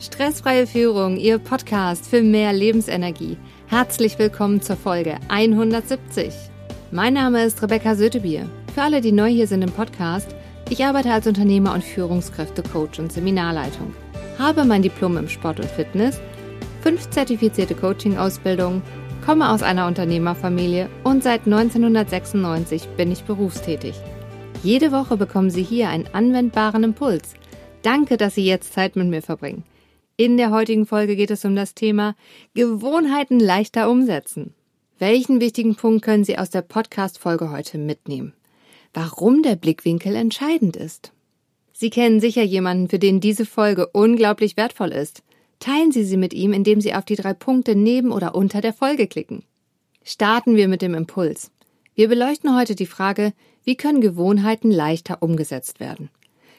Stressfreie Führung, Ihr Podcast für mehr Lebensenergie. Herzlich willkommen zur Folge 170. Mein Name ist Rebecca Sötebier. Für alle, die neu hier sind im Podcast, ich arbeite als Unternehmer und Führungskräfte-Coach und Seminarleitung. Habe mein Diplom im Sport und Fitness, fünf zertifizierte Coaching-Ausbildungen, komme aus einer Unternehmerfamilie und seit 1996 bin ich berufstätig. Jede Woche bekommen Sie hier einen anwendbaren Impuls. Danke, dass Sie jetzt Zeit mit mir verbringen. In der heutigen Folge geht es um das Thema Gewohnheiten leichter umsetzen. Welchen wichtigen Punkt können Sie aus der Podcast-Folge heute mitnehmen? Warum der Blickwinkel entscheidend ist? Sie kennen sicher jemanden, für den diese Folge unglaublich wertvoll ist. Teilen Sie sie mit ihm, indem Sie auf die drei Punkte neben oder unter der Folge klicken. Starten wir mit dem Impuls. Wir beleuchten heute die Frage, wie können Gewohnheiten leichter umgesetzt werden?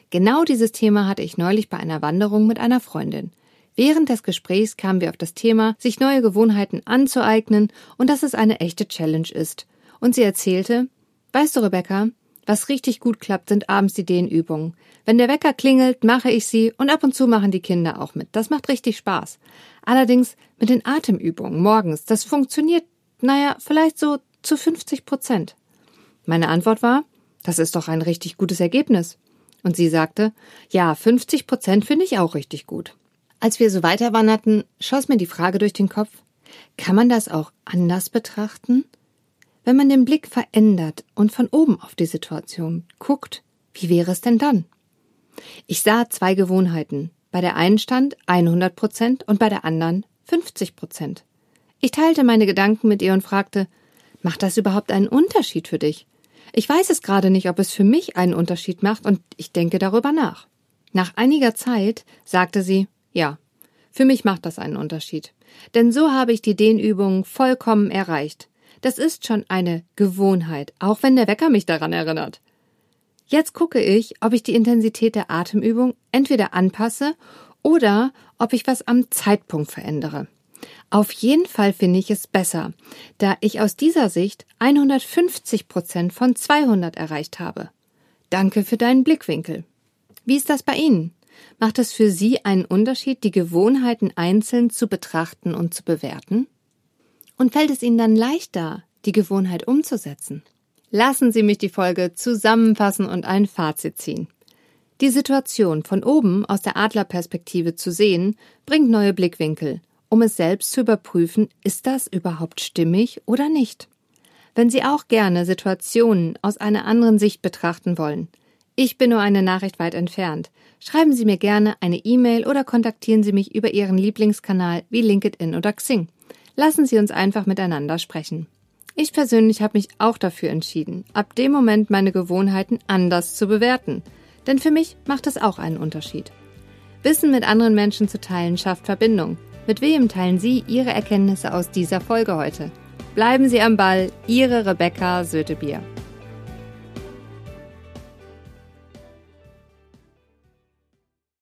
Genau dieses Thema hatte ich neulich bei einer Wanderung mit einer Freundin. Während des Gesprächs kamen wir auf das Thema, sich neue Gewohnheiten anzueignen und dass es eine echte Challenge ist. Und sie erzählte, weißt du, Rebecca, was richtig gut klappt, sind abends die Dehnübungen. Wenn der Wecker klingelt, mache ich sie und ab und zu machen die Kinder auch mit. Das macht richtig Spaß. Allerdings mit den Atemübungen morgens, das funktioniert, naja, vielleicht so zu 50 Prozent. Meine Antwort war, das ist doch ein richtig gutes Ergebnis. Und sie sagte, ja, 50 Prozent finde ich auch richtig gut. Als wir so weiter wanderten, schoss mir die Frage durch den Kopf, kann man das auch anders betrachten? Wenn man den Blick verändert und von oben auf die Situation guckt, wie wäre es denn dann? Ich sah zwei Gewohnheiten. Bei der einen stand 100 Prozent und bei der anderen 50 Prozent. Ich teilte meine Gedanken mit ihr und fragte, macht das überhaupt einen Unterschied für dich? Ich weiß es gerade nicht, ob es für mich einen Unterschied macht und ich denke darüber nach. Nach einiger Zeit sagte sie, ja, für mich macht das einen Unterschied. Denn so habe ich die Dehnübungen vollkommen erreicht. Das ist schon eine Gewohnheit, auch wenn der Wecker mich daran erinnert. Jetzt gucke ich, ob ich die Intensität der Atemübung entweder anpasse oder ob ich was am Zeitpunkt verändere. Auf jeden Fall finde ich es besser, da ich aus dieser Sicht 150 Prozent von 200 erreicht habe. Danke für deinen Blickwinkel. Wie ist das bei Ihnen? Macht es für Sie einen Unterschied, die Gewohnheiten einzeln zu betrachten und zu bewerten? Und fällt es Ihnen dann leichter, die Gewohnheit umzusetzen? Lassen Sie mich die Folge zusammenfassen und ein Fazit ziehen. Die Situation von oben aus der Adlerperspektive zu sehen, bringt neue Blickwinkel, um es selbst zu überprüfen, ist das überhaupt stimmig oder nicht. Wenn Sie auch gerne Situationen aus einer anderen Sicht betrachten wollen, ich bin nur eine Nachricht weit entfernt. Schreiben Sie mir gerne eine E-Mail oder kontaktieren Sie mich über Ihren Lieblingskanal wie LinkedIn oder Xing. Lassen Sie uns einfach miteinander sprechen. Ich persönlich habe mich auch dafür entschieden, ab dem Moment meine Gewohnheiten anders zu bewerten. Denn für mich macht es auch einen Unterschied. Wissen mit anderen Menschen zu teilen schafft Verbindung. Mit wem teilen Sie Ihre Erkenntnisse aus dieser Folge heute? Bleiben Sie am Ball, Ihre Rebecca Sötebier.